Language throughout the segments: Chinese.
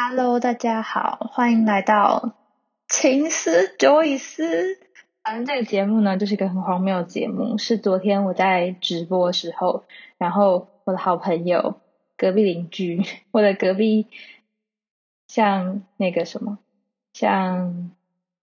Hello，大家好，欢迎来到情思 Joyce。反正这个节目呢，就是一个很荒谬的节目。是昨天我在直播时候，然后我的好朋友、隔壁邻居，我的隔壁像那个什么，像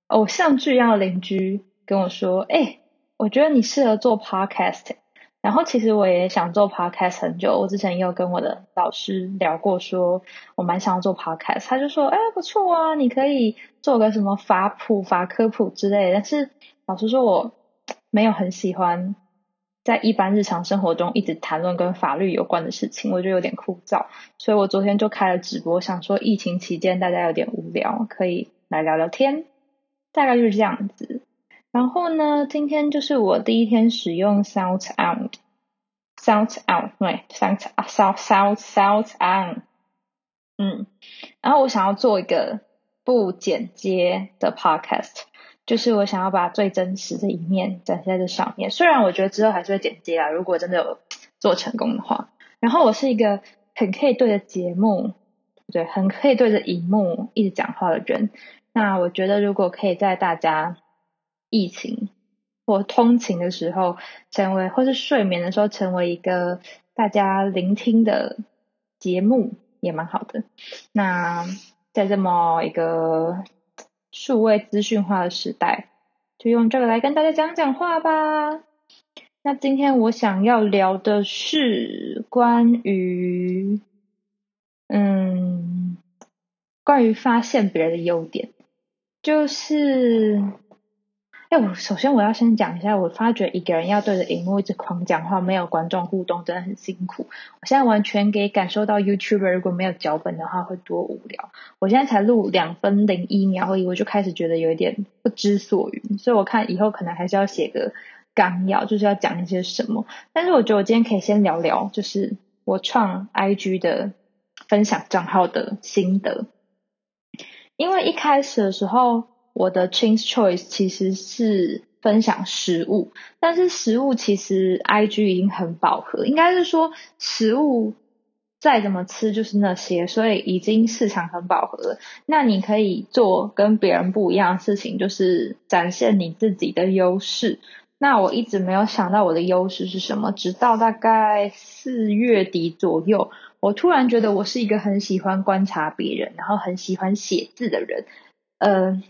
偶像剧一样的邻居跟我说：“哎，我觉得你适合做 Podcast。”然后其实我也想做 podcast 很久，我之前也有跟我的老师聊过，说我蛮想要做 podcast，他就说，哎，不错啊，你可以做个什么法普、法科普之类。但是老师说我没有很喜欢在一般日常生活中一直谈论跟法律有关的事情，我觉得有点枯燥，所以我昨天就开了直播，想说疫情期间大家有点无聊，可以来聊聊天，大概就是这样子。然后呢，今天就是我第一天使用 Sound On，Sound On，对，Sound Sound Sound Sound On，嗯，然后我想要做一个不剪接的 Podcast，就是我想要把最真实的一面展现在这上面。虽然我觉得之后还是会剪接啊，如果真的有做成功的话。然后我是一个很可以对着节目，对，很可以对着荧幕一直讲话的人。那我觉得如果可以在大家疫情或通勤的时候，成为或是睡眠的时候，成为一个大家聆听的节目，也蛮好的。那在这么一个数位资讯化的时代，就用这个来跟大家讲讲话吧。那今天我想要聊的是关于，嗯，关于发现别人的优点，就是。首先我要先讲一下，我发觉一个人要对着荧幕一直狂讲话，没有观众互动，真的很辛苦。我现在完全可以感受到 YouTuber 如果没有脚本的话会多无聊。我现在才录两分零一秒而已，我就开始觉得有一点不知所云。所以我看以后可能还是要写个纲要，就是要讲一些什么。但是我觉得我今天可以先聊聊，就是我创 IG 的分享账号的心得，因为一开始的时候。我的 Change Choice 其实是分享食物，但是食物其实 IG 已经很饱和，应该是说食物再怎么吃就是那些，所以已经市场很饱和了。那你可以做跟别人不一样的事情，就是展现你自己的优势。那我一直没有想到我的优势是什么，直到大概四月底左右，我突然觉得我是一个很喜欢观察别人，然后很喜欢写字的人，嗯。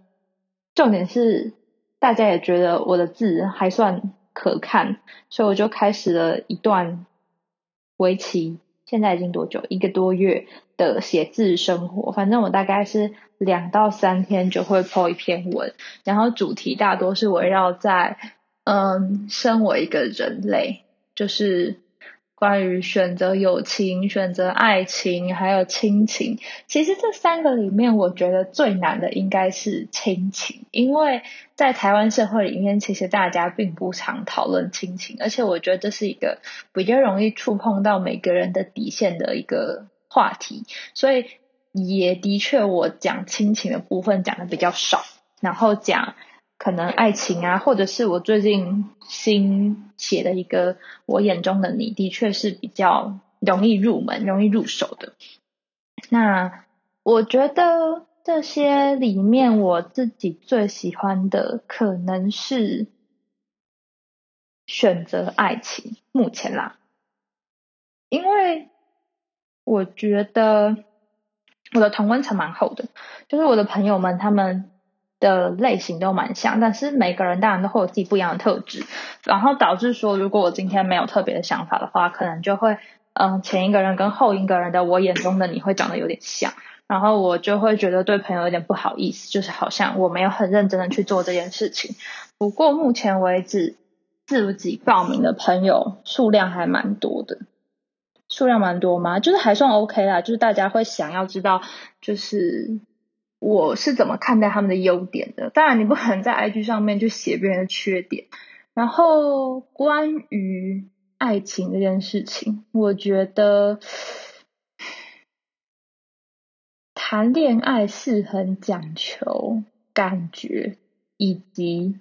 重点是，大家也觉得我的字还算可看，所以我就开始了一段围棋现在已经多久一个多月的写字生活。反正我大概是两到三天就会 po 一篇文，然后主题大多是围绕在嗯，身为一个人类，就是。关于选择友情、选择爱情，还有亲情，其实这三个里面，我觉得最难的应该是亲情，因为在台湾社会里面，其实大家并不常讨论亲情，而且我觉得这是一个比较容易触碰到每个人的底线的一个话题，所以也的确，我讲亲情的部分讲的比较少，然后讲。可能爱情啊，或者是我最近新写的一个我眼中的你，的确是比较容易入门、容易入手的。那我觉得这些里面，我自己最喜欢的可能是选择爱情。目前啦，因为我觉得我的同温层蛮厚的，就是我的朋友们他们。的类型都蛮像，但是每个人当然都会有自己不一样的特质，然后导致说，如果我今天没有特别的想法的话，可能就会，嗯，前一个人跟后一个人的我眼中的你会长得有点像，然后我就会觉得对朋友有点不好意思，就是好像我没有很认真的去做这件事情。不过目前为止，自己报名的朋友数量还蛮多的，数量蛮多吗？就是还算 OK 啦，就是大家会想要知道，就是。我是怎么看待他们的优点的？当然，你不可能在 IG 上面去写别人的缺点。然后，关于爱情这件事情，我觉得谈恋爱是很讲求感觉以及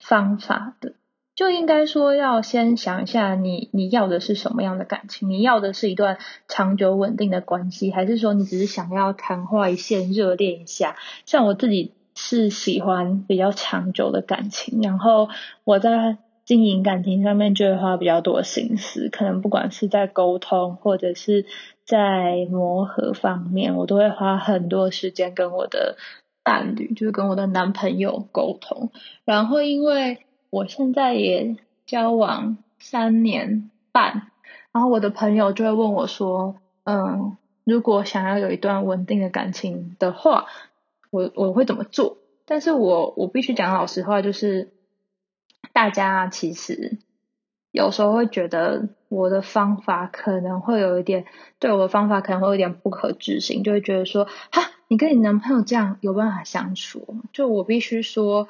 方法的。就应该说要先想一下你你要的是什么样的感情，你要的是一段长久稳定的关系，还是说你只是想要昙花一现、热恋一下？像我自己是喜欢比较长久的感情，然后我在经营感情上面就会花比较多心思，可能不管是在沟通或者是在磨合方面，我都会花很多时间跟我的伴侣，就是跟我的男朋友沟通，然后因为。我现在也交往三年半，然后我的朋友就会问我说：“嗯，如果想要有一段稳定的感情的话，我我会怎么做？”但是我我必须讲老实话，就是大家其实有时候会觉得我的方法可能会有一点，对我的方法可能会有点不可置信，就会觉得说：“哈，你跟你男朋友这样有办法相处？”就我必须说。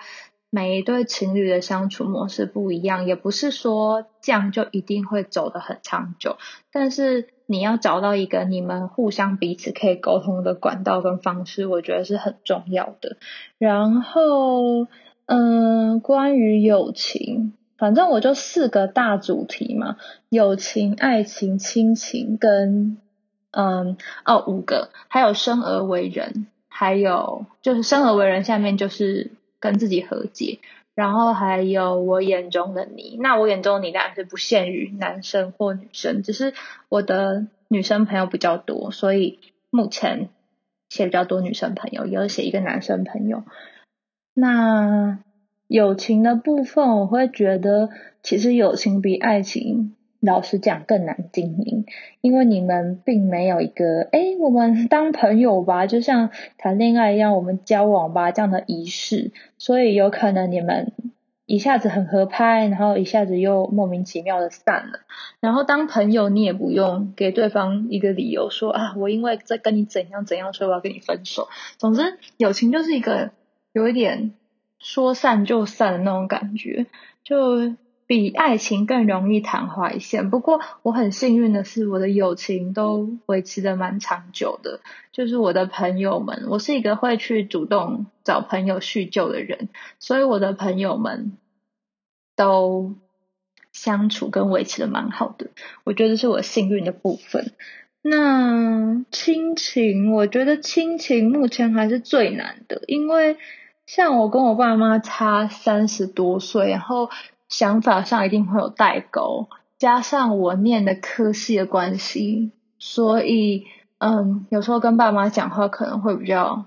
每一对情侣的相处模式不一样，也不是说这样就一定会走得很长久。但是你要找到一个你们互相彼此可以沟通的管道跟方式，我觉得是很重要的。然后，嗯，关于友情，反正我就四个大主题嘛：友情、爱情、亲情跟嗯哦五个，还有生而为人，还有就是生而为人下面就是。跟自己和解，然后还有我眼中的你。那我眼中你当然是不限于男生或女生，只是我的女生朋友比较多，所以目前写比较多女生朋友，也有写一个男生朋友。那友情的部分，我会觉得其实友情比爱情。老实讲更难经营，因为你们并没有一个哎，我们当朋友吧，就像谈恋爱一样，我们交往吧这样的仪式，所以有可能你们一下子很合拍，然后一下子又莫名其妙的散了。然后当朋友，你也不用给对方一个理由说啊，我因为在跟你怎样怎样，所以我要跟你分手。总之，友情就是一个有一点说散就散的那种感觉，就。比爱情更容易昙花一现。不过我很幸运的是，我的友情都维持的蛮长久的。就是我的朋友们，我是一个会去主动找朋友叙旧的人，所以我的朋友们都相处跟维持的蛮好的。我觉得是我幸运的部分。那亲情，我觉得亲情目前还是最难的，因为像我跟我爸妈差三十多岁，然后。想法上一定会有代沟，加上我念的科系的关系，所以嗯，有时候跟爸妈讲话可能会比较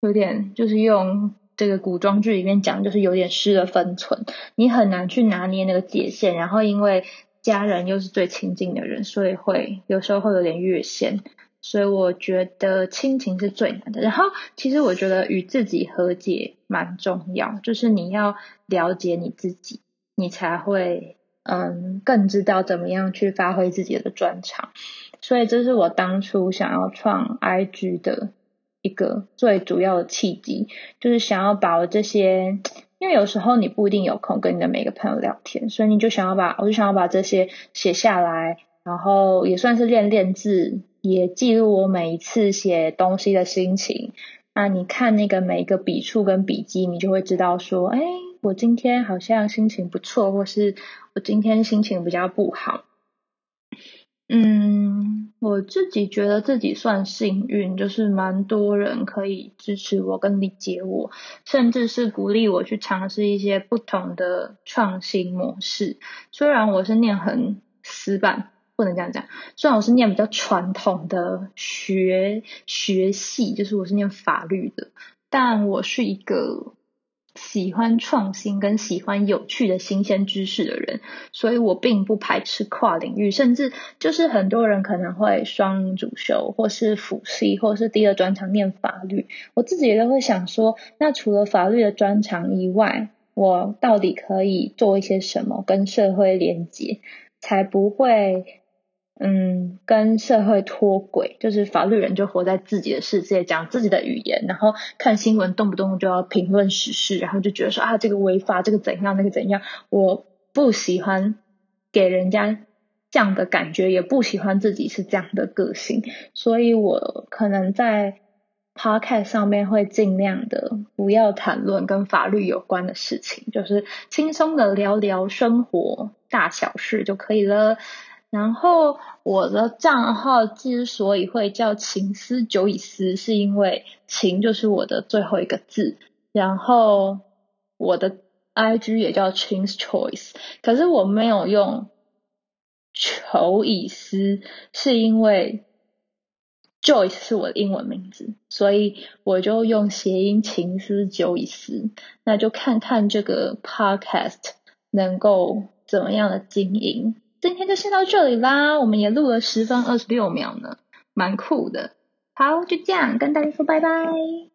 有点，就是用这个古装剧里面讲，就是有点失了分寸，你很难去拿捏那个界限。然后因为家人又是最亲近的人，所以会有时候会有点越线。所以我觉得亲情是最难的。然后其实我觉得与自己和解蛮重要，就是你要了解你自己，你才会嗯更知道怎么样去发挥自己的专长。所以这是我当初想要创 IG 的一个最主要的契机，就是想要把我这些，因为有时候你不一定有空跟你的每个朋友聊天，所以你就想要把，我就想要把这些写下来，然后也算是练练字。也记录我每一次写东西的心情。那你看那个每一个笔触跟笔记，你就会知道说，哎，我今天好像心情不错，或是我今天心情比较不好。嗯，我自己觉得自己算幸运，就是蛮多人可以支持我跟理解我，甚至是鼓励我去尝试一些不同的创新模式。虽然我是念很死板。不能这样讲。虽然我是念比较传统的学学系，就是我是念法律的，但我是一个喜欢创新跟喜欢有趣的新鲜知识的人，所以我并不排斥跨领域。甚至就是很多人可能会双主修，或是辅系，或是第二专长念法律。我自己也都会想说，那除了法律的专长以外，我到底可以做一些什么跟社会连接，才不会。嗯，跟社会脱轨，就是法律人就活在自己的世界，讲自己的语言，然后看新闻，动不动就要评论时事，然后就觉得说啊，这个违法，这个怎样，那个怎样。我不喜欢给人家这样的感觉，也不喜欢自己是这样的个性，所以我可能在 podcast 上面会尽量的不要谈论跟法律有关的事情，就是轻松的聊聊生活大小事就可以了。然后我的账号之所以会叫情思久以思，是因为情就是我的最后一个字，然后我的 IG 也叫 Ching's Choice，可是我没有用求以思，是因为。Joyce 是我的英文名字，所以我就用谐音情思久以思。那就看看这个 Podcast 能够怎么样的经营。今天就先到这里啦，我们也录了十分二十六秒呢，蛮酷的。好，就这样跟大家说拜拜。